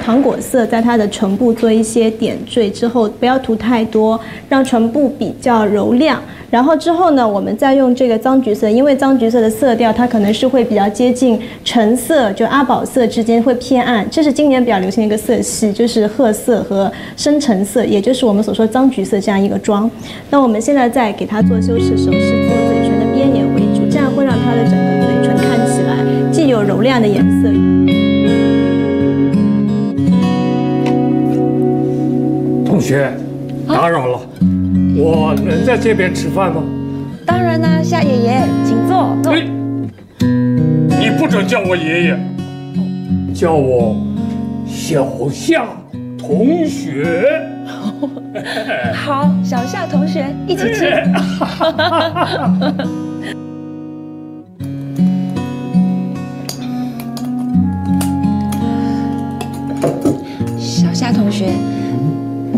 糖果色在它的唇部做一些点缀之后，不要涂太多，让唇部比较柔亮。然后之后呢，我们再用这个脏橘色，因为脏橘色的色调它可能是会比较接近橙色，就阿宝色之间会偏暗。这是今年比较流行的一个色系，就是褐色和深橙色，也就是我们所说脏橘色这样一个妆。那我们现在在给它做修饰，的时候是做嘴唇的边沿为主，这样会让它的整个嘴唇看起来既有柔亮的颜色。学，打扰了。我能在这边吃饭吗？当然啦，夏爷爷，请坐。坐。你不准叫我爷爷，叫我小夏同学。好，小夏同学，一起吃。小夏同学。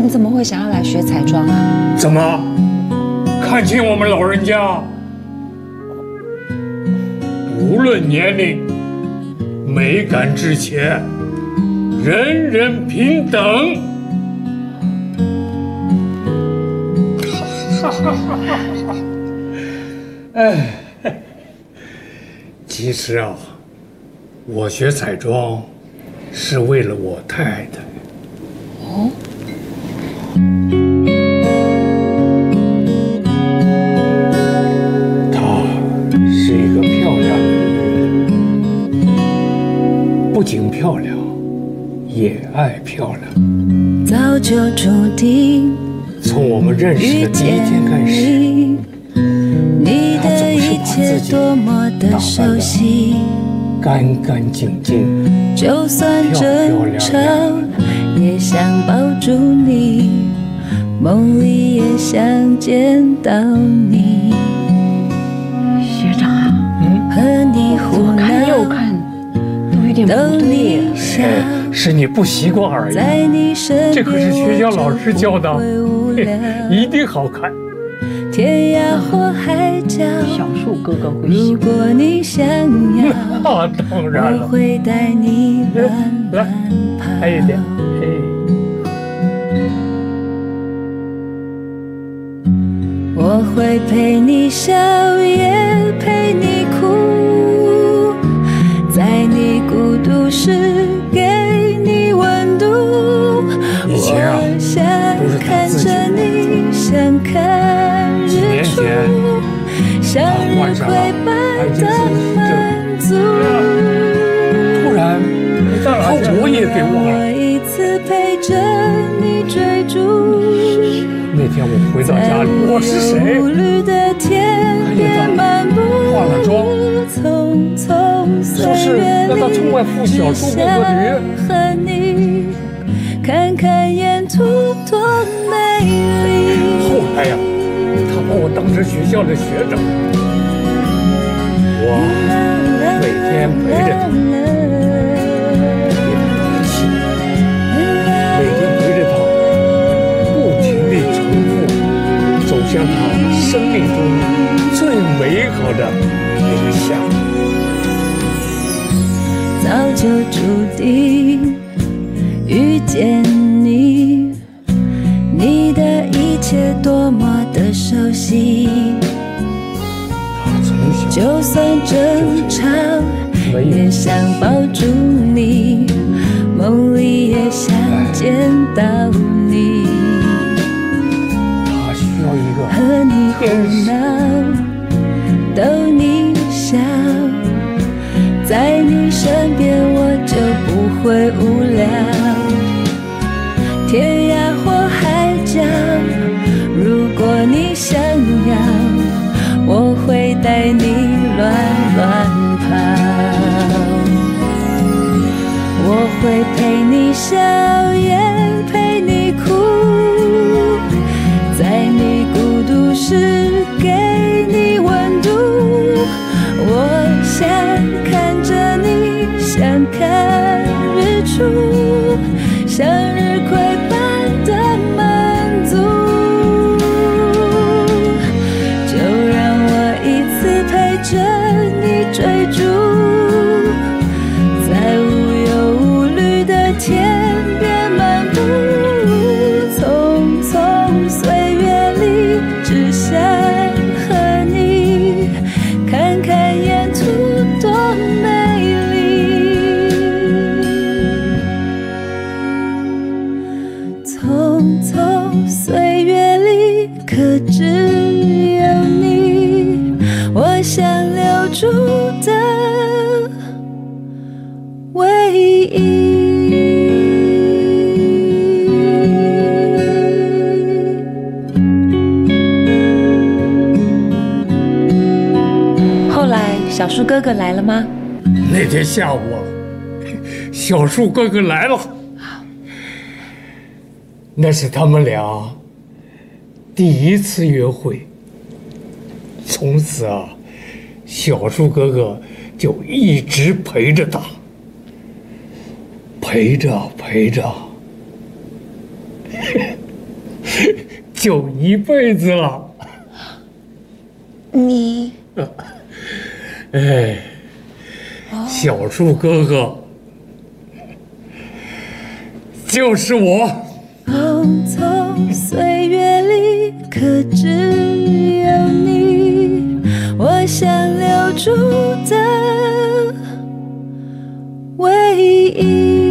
你怎么会想要来学彩妆啊？怎么看清我们老人家？无论年龄，美感之前，人人平等。哈哈哈哈哈！哎，其实啊，我学彩妆是为了我太太。哦。不仅漂亮，也爱漂亮。早就注定，从我们认识的第一天开始，她总是把自己打扮得干干净净，就算漂漂亮亮，也想抱住你。梦里也想见到你，学长啊，和你左看右看点不对，是你不习惯而已。这可是学校老师教的，一定好看。小树哥哥会喜欢。那当然了。来，拍一点。我会陪你笑，后我也给忘了。那天我回到家里，我是谁？看见他化了妆，说是让他从外赴小树哥哥的约。后来呀，他把我当成学校的学长，我美好的影响。早就注定遇见你，你的一切多么的熟悉。就算争吵，也想抱住你，梦里也想见到你。和你胡闹，会无聊。小树哥哥来了吗？那天下午啊，小树哥哥来了。那是他们俩第一次约会。从此啊，小树哥哥就一直陪着他，陪着陪着，就一辈子了。你，哎，小树哥哥就是我。匆匆岁月里，可只有你，我想留住的唯一。